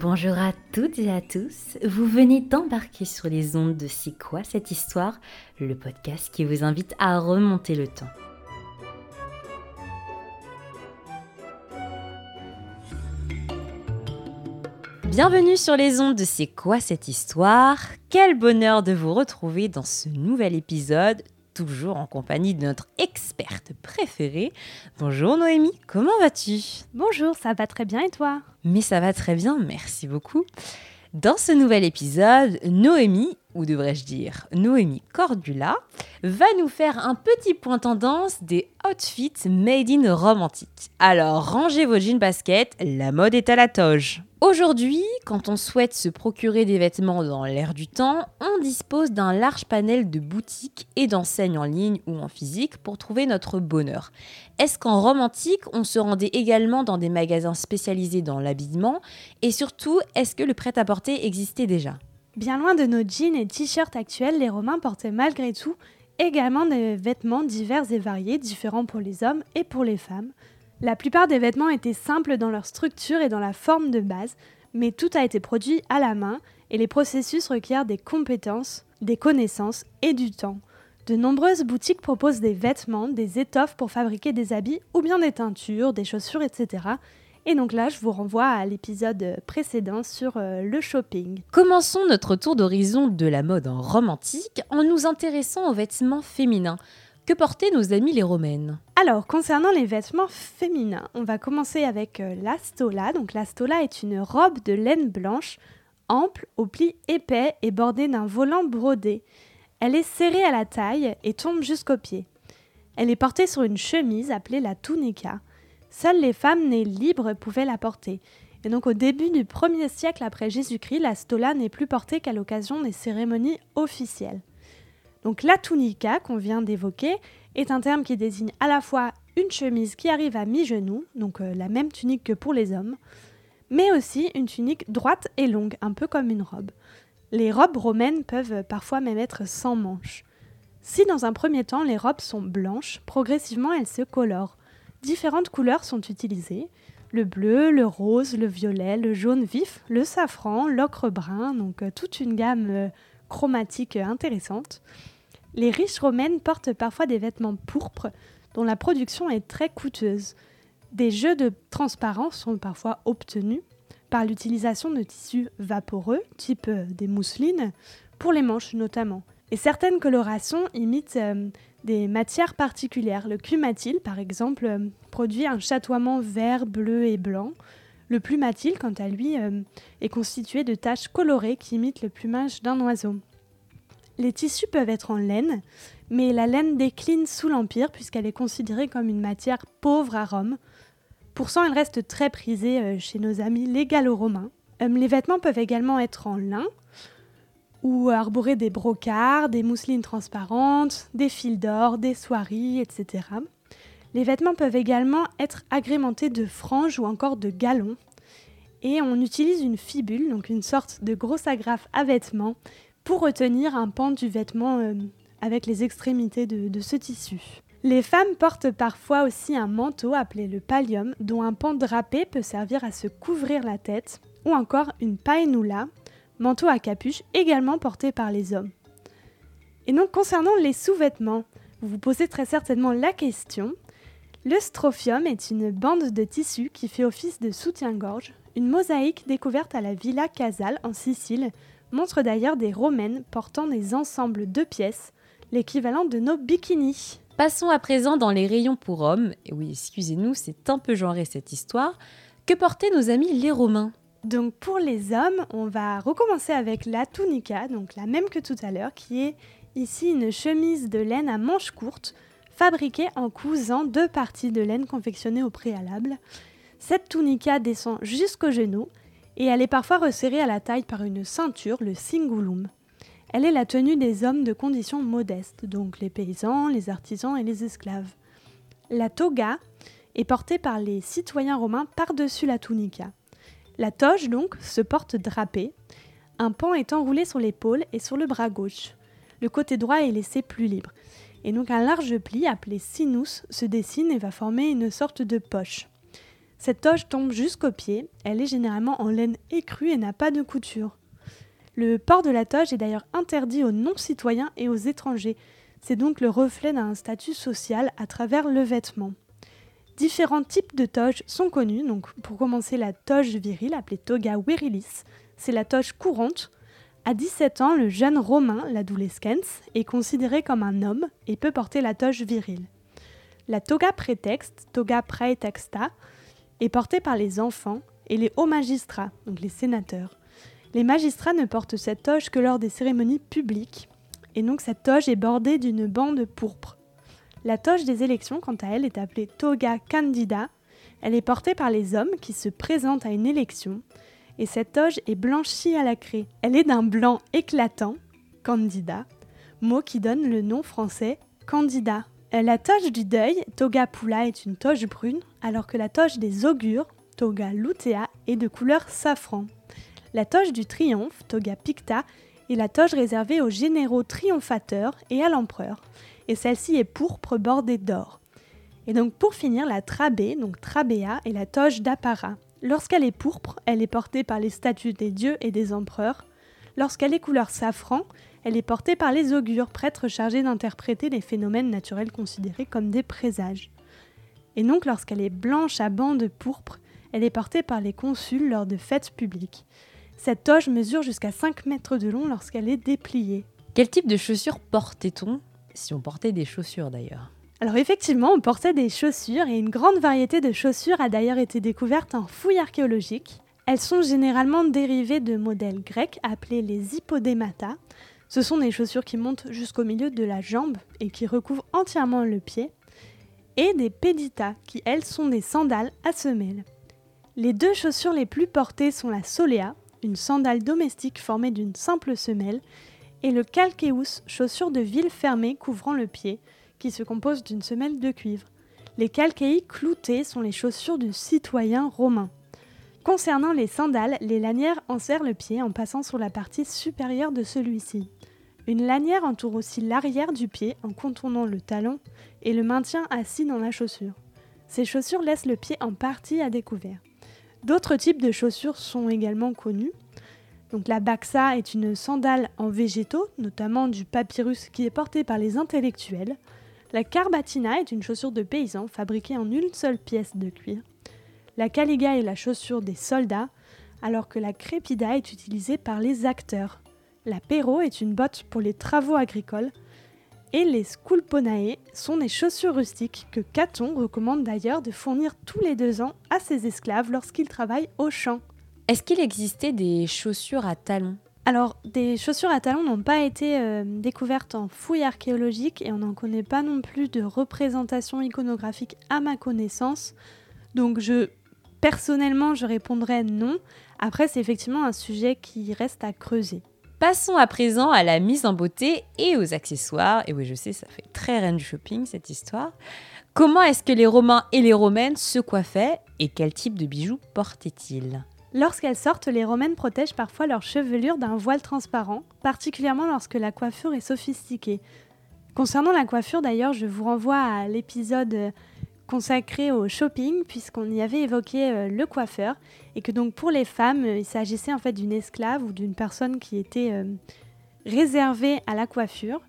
Bonjour à toutes et à tous, vous venez d'embarquer sur les ondes de C'est quoi cette histoire, le podcast qui vous invite à remonter le temps. Bienvenue sur les ondes de C'est quoi cette histoire? Quel bonheur de vous retrouver dans ce nouvel épisode toujours en compagnie de notre experte préférée. Bonjour Noémie, comment vas-tu? Bonjour, ça va très bien et toi? Mais ça va très bien, merci beaucoup. Dans ce nouvel épisode, Noémie, ou devrais-je dire Noémie Cordula, va nous faire un petit point tendance des outfits made in romantique. Alors rangez vos jeans baskets, la mode est à la toge. Aujourd'hui, quand on souhaite se procurer des vêtements dans l'air du temps, on dispose d'un large panel de boutiques et d'enseignes en ligne ou en physique pour trouver notre bonheur. Est-ce qu'en romantique, on se rendait également dans des magasins spécialisés dans l'habillement? Et surtout, est-ce que le prêt-à-porter existait déjà? Bien loin de nos jeans et t-shirts actuels, les Romains portaient malgré tout également des vêtements divers et variés, différents pour les hommes et pour les femmes. La plupart des vêtements étaient simples dans leur structure et dans la forme de base, mais tout a été produit à la main et les processus requièrent des compétences, des connaissances et du temps. De nombreuses boutiques proposent des vêtements, des étoffes pour fabriquer des habits ou bien des teintures, des chaussures, etc. Et donc là, je vous renvoie à l'épisode précédent sur euh, le shopping. Commençons notre tour d'horizon de la mode en romantique en nous intéressant aux vêtements féminins. Que portaient nos amis les romaines? Alors, concernant les vêtements féminins, on va commencer avec euh, la stola. Donc la stola est une robe de laine blanche, ample, aux plis épais et bordée d'un volant brodé. Elle est serrée à la taille et tombe jusqu'aux pieds. Elle est portée sur une chemise appelée la tunica. Seules les femmes nées libres pouvaient la porter. Et donc au début du 1er siècle après Jésus-Christ, la stola n'est plus portée qu'à l'occasion des cérémonies officielles. Donc la tunica qu'on vient d'évoquer est un terme qui désigne à la fois une chemise qui arrive à mi-genou, donc euh, la même tunique que pour les hommes, mais aussi une tunique droite et longue, un peu comme une robe. Les robes romaines peuvent parfois même être sans manches. Si dans un premier temps les robes sont blanches, progressivement elles se colorent. Différentes couleurs sont utilisées le bleu, le rose, le violet, le jaune vif, le safran, l'ocre brun, donc euh, toute une gamme euh, chromatique intéressante. Les riches romaines portent parfois des vêtements pourpres dont la production est très coûteuse. Des jeux de transparence sont parfois obtenus par l'utilisation de tissus vaporeux, type euh, des mousselines, pour les manches notamment. Et certaines colorations imitent euh, des matières particulières. Le clumatil, par exemple, euh, produit un chatoiement vert, bleu et blanc. Le plumatil, quant à lui, est constitué de taches colorées qui imitent le plumage d'un oiseau. Les tissus peuvent être en laine, mais la laine décline sous l'Empire puisqu'elle est considérée comme une matière pauvre à Rome. Pourtant, elle reste très prisée euh, chez nos amis les gallo-romains. Euh, les vêtements peuvent également être en lin ou arborer des brocards, des mousselines transparentes, des fils d'or, des soieries, etc. Les vêtements peuvent également être agrémentés de franges ou encore de galons. Et on utilise une fibule, donc une sorte de grosse agrafe à vêtements, pour retenir un pan du vêtement euh, avec les extrémités de, ce tissu. Les femmes portent parfois aussi un manteau appelé le pallium, dont un pan drapé peut servir à se couvrir la tête, ou encore une paenula, manteau à capuche également porté par les hommes. Et donc concernant les sous-vêtements, vous vous posez très certainement la question. Le strophium est une bande de tissu qui fait office de soutien-gorge, une mosaïque découverte à la Villa Casale en Sicile montre d'ailleurs des romaines portant des ensembles de pièces, l'équivalent de nos bikinis. Passons à présent dans les rayons pour hommes. Et oui, excusez-nous, c'est un peu genré cette histoire. Que portaient nos amis les Romains? Donc pour les hommes, on va recommencer avec la tunica, donc la même que tout à l'heure, qui est ici une chemise de laine à manches courtes, fabriquée en cousant deux parties de laine confectionnées au préalable. Cette tunica descend jusqu'au genou et elle est parfois resserrée à la taille par une ceinture, le cingulum. Elle est la tenue des hommes de conditions modestes, donc les paysans, les artisans et les esclaves. La toga est portée par les citoyens romains par-dessus la tunica. La toge, donc, se porte drapée, un pan est enroulé sur l'épaule et sur le bras gauche. Le côté droit est laissé plus libre. Et donc un large pli appelé sinus se dessine et va former une sorte de poche. Cette toge tombe jusqu'au pied, elle est généralement en laine écrue et n'a pas de couture. Le port de la toge est d'ailleurs interdit aux non-citoyens et aux étrangers. C'est donc le reflet d'un statut social à travers le vêtement. Différents types de toges sont connus. Donc, pour commencer, la toge virile, appelée toga virilis, c'est la toge courante. À 17 ans, le jeune romain, l'adolescens, est considéré comme un homme et peut porter la toge virile. La toga prétexte, toga praetexta, est portée par les enfants et les hauts magistrats, donc les sénateurs. Les magistrats ne portent cette toge que lors des cérémonies publiques, et donc cette toge est bordée d'une bande pourpre. La toge des élections, quant à elle, est appelée toga candida. Elle est portée par les hommes qui se présentent à une élection, et cette toge est blanchie à la craie. Elle est d'un blanc éclatant, candida, mot qui donne le nom français candidat. La toge du deuil, toga pula, est une toge brune, alors que la toge des augures, toga lutea, est de couleur safran. La toge du triomphe, toga picta, est la toge réservée aux généraux triomphateurs et à l'empereur, et celle-ci est pourpre bordée d'or. Et donc pour finir, la trabée, donc trabea, est la toge d'apparat. Lorsqu'elle est pourpre, elle est portée par les statues des dieux et des empereurs. Lorsqu'elle est couleur safran, elle est portée par les augures, prêtres chargés d'interpréter les phénomènes naturels considérés comme des présages. Et donc lorsqu'elle est blanche à bandes pourpres, elle est portée par les consuls lors de fêtes publiques. Cette toge mesure jusqu'à 5 mètres de long lorsqu'elle est dépliée. Quel type de chaussures portait-on Si on portait des chaussures d'ailleurs. Alors effectivement, on portait des chaussures et une grande variété de chaussures a d'ailleurs été découverte en fouilles archéologiques. Elles sont généralement dérivées de modèles grecs appelés les hippodémata. Ce sont des chaussures qui montent jusqu'au milieu de la jambe et qui recouvrent entièrement le pied. Et des péditas qui, elles, sont des sandales à semelles. Les deux chaussures les plus portées sont la solea, une sandale domestique formée d'une simple semelle, et le calceus, chaussure de ville fermée couvrant le pied, qui se compose d'une semelle de cuivre. Les calcei cloutés sont les chaussures du citoyen romain. Concernant les sandales, les lanières enserrent le pied en passant sur la partie supérieure de celui-ci. Une lanière entoure aussi l'arrière du pied en contournant le talon et le maintient assis dans la chaussure. Ces chaussures laissent le pied en partie à découvert. D'autres types de chaussures sont également connus. La baxa est une sandale en végétaux, notamment du papyrus qui est porté par les intellectuels. La carbatina est une chaussure de paysan fabriquée en une seule pièce de cuir. La caliga est la chaussure des soldats, alors que la crépida est utilisée par les acteurs. La perro est une botte pour les travaux agricoles et les sculponae sont des chaussures rustiques que Caton recommande d'ailleurs de fournir tous les deux ans à ses esclaves lorsqu'ils travaillent au champ. Est-ce qu'il existait des chaussures à talons? Alors, des chaussures à talons n'ont pas été euh, découvertes en fouilles archéologiques et on n'en connaît pas non plus de représentation iconographique à ma connaissance. Donc, je personnellement, je répondrais non. Après, c'est effectivement un sujet qui reste à creuser. Passons à présent à la mise en beauté et aux accessoires. Et oui, je sais, ça fait très reine du shopping cette histoire. Comment est-ce que les Romains et les Romaines se coiffaient et quel type de bijoux portaient-ils? Lorsqu'elles sortent, les Romaines protègent parfois leur chevelure d'un voile transparent, particulièrement lorsque la coiffure est sophistiquée. Concernant la coiffure d'ailleurs, je vous renvoie à l'épisode consacré au shopping puisqu'on y avait évoqué euh, le coiffeur et que donc pour les femmes, euh, il s'agissait en fait d'une esclave ou d'une personne qui était euh, réservée à la coiffure.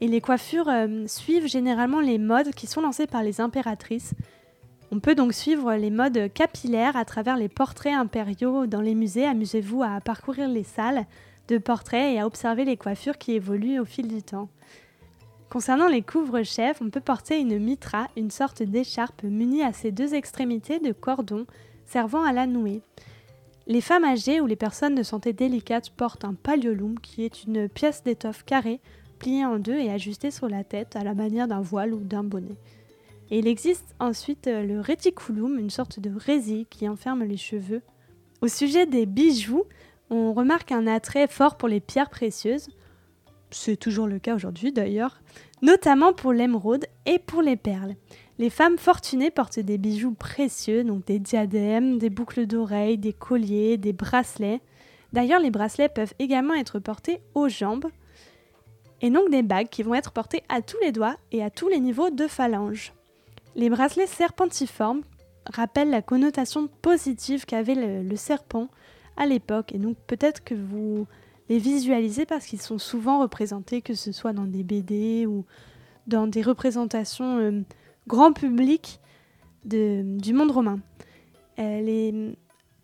Et les coiffures suivent généralement les modes qui sont lancées par les impératrices. On peut donc suivre les modes capillaires à travers les portraits impériaux dans les musées. Amusez-vous à parcourir les salles de portraits et à observer les coiffures qui évoluent au fil du temps. Concernant les couvre-chefs, on peut porter une mitra, une sorte d'écharpe munie à ses deux extrémités de cordons servant à la nouer. Les femmes âgées ou les personnes de santé délicate portent un paliolum qui est une pièce d'étoffe carrée pliée en deux et ajustée sur la tête à la manière d'un voile ou d'un bonnet. Et il existe ensuite le reticulum, une sorte de résille qui enferme les cheveux. Au sujet des bijoux, on remarque un attrait fort pour les pierres précieuses c'est toujours le cas aujourd'hui d'ailleurs, notamment pour l'émeraude et pour les perles. Les femmes fortunées portent des bijoux précieux, donc des diadèmes, des boucles d'oreilles, des colliers, des bracelets. D'ailleurs, les bracelets peuvent également être portés aux jambes, et donc des bagues qui vont être portées à tous les doigts et à tous les niveaux de phalange. Les bracelets serpentiformes rappellent la connotation positive qu'avait le, serpent à l'époque. Et donc peut-être que vous les visualisez parce qu'ils sont souvent représentés, que ce soit dans des BD ou dans des représentations euh, grand public du monde romain. Euh,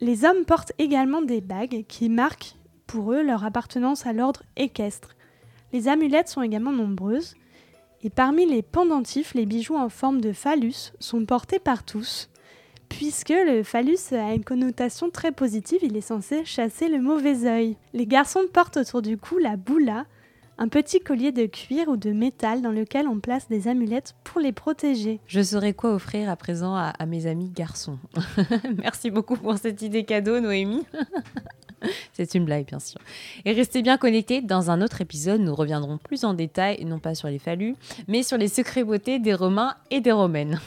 les hommes portent également des bagues qui marquent pour eux leur appartenance à l'ordre équestre. Les amulettes sont également nombreuses, et parmi les pendentifs, les bijoux en forme de phallus sont portés par tous, puisque le phallus a une connotation très positive, il est censé chasser le mauvais œil. Les garçons portent autour du cou la boula, un petit collier de cuir ou de métal dans lequel on place des amulettes pour les protéger. Je saurais quoi offrir à présent à, à mes amis garçons. Merci beaucoup pour cette idée cadeau, Noémie. C'est une blague, bien sûr. Et restez bien connectés. Dans un autre épisode, nous reviendrons plus en détail, non pas sur les phallus, mais sur les secrets beauté des Romains et des Romaines.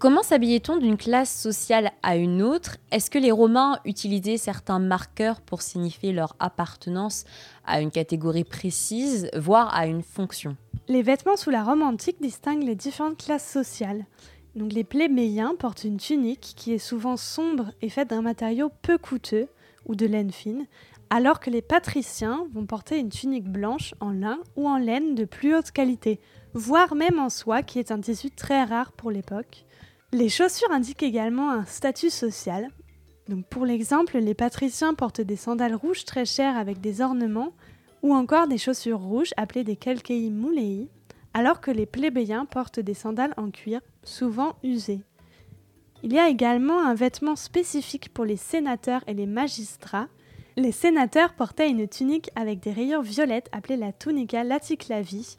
Comment s'habillait-on d'une classe sociale à une autre? Est-ce que les Romains utilisaient certains marqueurs pour signifier leur appartenance à une catégorie précise, voire à une fonction? Les vêtements sous la Rome antique distinguent les différentes classes sociales. Donc les plébéiens portent une tunique qui est souvent sombre et faite d'un matériau peu coûteux ou de laine fine, alors que les patriciens vont porter une tunique blanche en lin ou en laine de plus haute qualité, voire même en soie qui est un tissu très rare pour l'époque. Les chaussures indiquent également un statut social. Pour l'exemple, les patriciens portent des sandales rouges très chères avec des ornements ou encore des chaussures rouges appelées des calcei moulei, alors que les plébéiens portent des sandales en cuir, souvent usées. Il y a également un vêtement spécifique pour les sénateurs et les magistrats. Les sénateurs portaient une tunique avec des rayures violettes appelée la tunica laticlavi.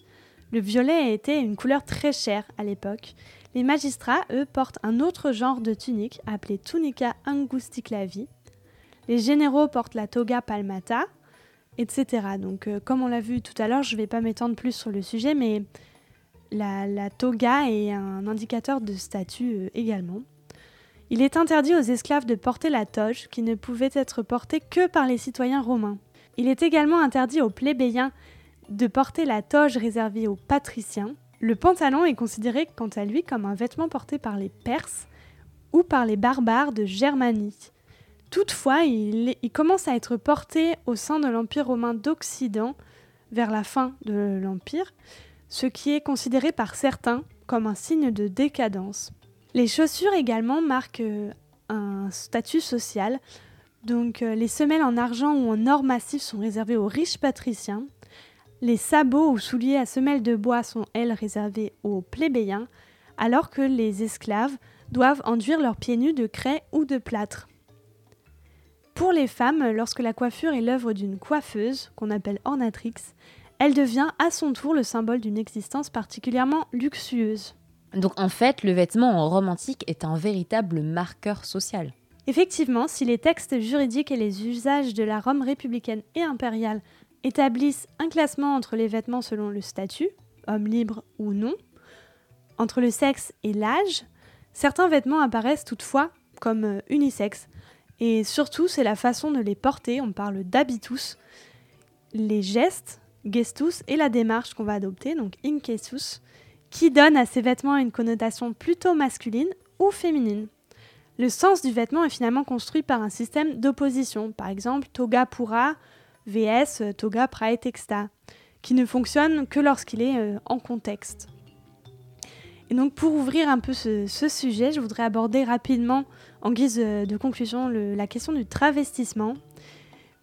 Le violet était une couleur très chère à l'époque les magistrats, eux, portent un autre genre de tunique appelée tunica angusticlavi. Les généraux portent la toga palmata, etc. Donc, euh, comme on l'a vu tout à l'heure, je ne vais pas m'étendre plus sur le sujet, mais la, toga est un indicateur de statut euh, également. Il est interdit aux esclaves de porter la toge, qui ne pouvait être portée que par les citoyens romains. Il est également interdit aux plébéiens de porter la toge réservée aux patriciens, le pantalon est considéré quant à lui comme un vêtement porté par les Perses ou par les barbares de Germanie. Toutefois, il, il commence à être porté au sein de l'Empire romain d'Occident vers la fin de l'Empire, ce qui est considéré par certains comme un signe de décadence. Les chaussures également marquent euh, un statut social. Donc euh, les semelles en argent ou en or massif sont réservées aux riches patriciens les sabots ou souliers à semelles de bois sont, elles, réservés aux plébéiens, alors que les esclaves doivent enduire leurs pieds nus de craie ou de plâtre. Pour les femmes, lorsque la coiffure est l'œuvre d'une coiffeuse, qu'on appelle ornatrix, elle devient à son tour le symbole d'une existence particulièrement luxueuse. Donc en fait, le vêtement en Rome antique est un véritable marqueur social. Effectivement, si les textes juridiques et les usages de la Rome républicaine et impériale établissent un classement entre les vêtements selon le statut, homme libre ou non, entre le sexe et l'âge. Certains vêtements apparaissent toutefois comme euh, unisexes, et surtout c'est la façon de les porter, on parle d'habitus, les gestes, gestus, et la démarche qu'on va adopter, donc inkesus, qui donne à ces vêtements une connotation plutôt masculine ou féminine. Le sens du vêtement est finalement construit par un système d'opposition, par exemple toga pura VS Toga Praetexta, qui ne fonctionne que lorsqu'il est euh, en contexte. Et donc pour ouvrir un peu ce, sujet, je voudrais aborder rapidement, en guise euh, de conclusion, la question du travestissement,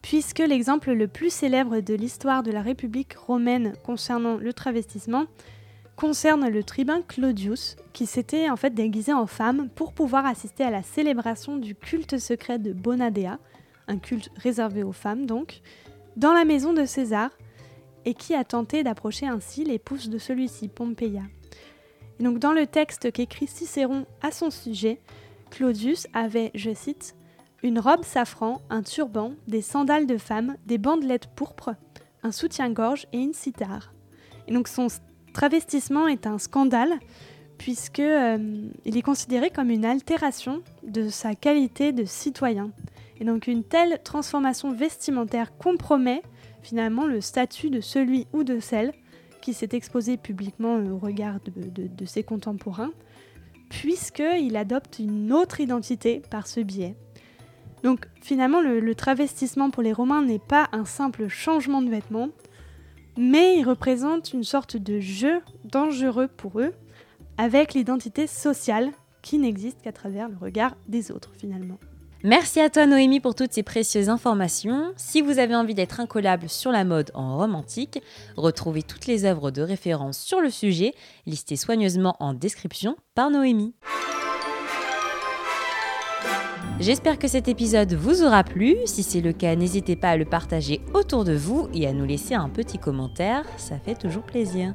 puisque l'exemple le plus célèbre de l'histoire de la République romaine concernant le travestissement concerne le tribun Claudius, qui s'était en fait déguisé en femme pour pouvoir assister à la célébration du culte secret de Bonadea, un culte réservé aux femmes donc, dans la maison de César, et qui a tenté d'approcher ainsi l'épouse de celui-ci, Pompeia. Et donc dans le texte qu'écrit Cicéron à son sujet, Claudius avait, je cite, une robe safran, un turban, des sandales de femme, des bandelettes pourpres, un soutien-gorge et une cithare. Et donc son travestissement est un scandale puisque euh, il est considéré comme une altération de sa qualité de citoyen. Et donc une telle transformation vestimentaire compromet finalement le statut de celui ou de celle qui s'est exposé publiquement au regard de, ses contemporains, puisqu'il adopte une autre identité par ce biais. Donc finalement, le, le travestissement pour les Romains n'est pas un simple changement de vêtements, mais il représente une sorte de jeu dangereux pour eux avec l'identité sociale qui n'existe qu'à travers le regard des autres finalement. Merci à toi Noémie pour toutes ces précieuses informations. Si vous avez envie d'être incollable sur la mode en romantique, retrouvez toutes les œuvres de référence sur le sujet, listées soigneusement en description par Noémie. J'espère que cet épisode vous aura plu. Si c'est le cas, n'hésitez pas à le partager autour de vous et à nous laisser un petit commentaire, ça fait toujours plaisir.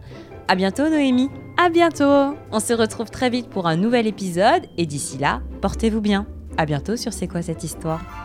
À bientôt Noémie. À bientôt. On se retrouve très vite pour un nouvel épisode et d'ici là, portez-vous bien. À bientôt sur C'est quoi cette histoire?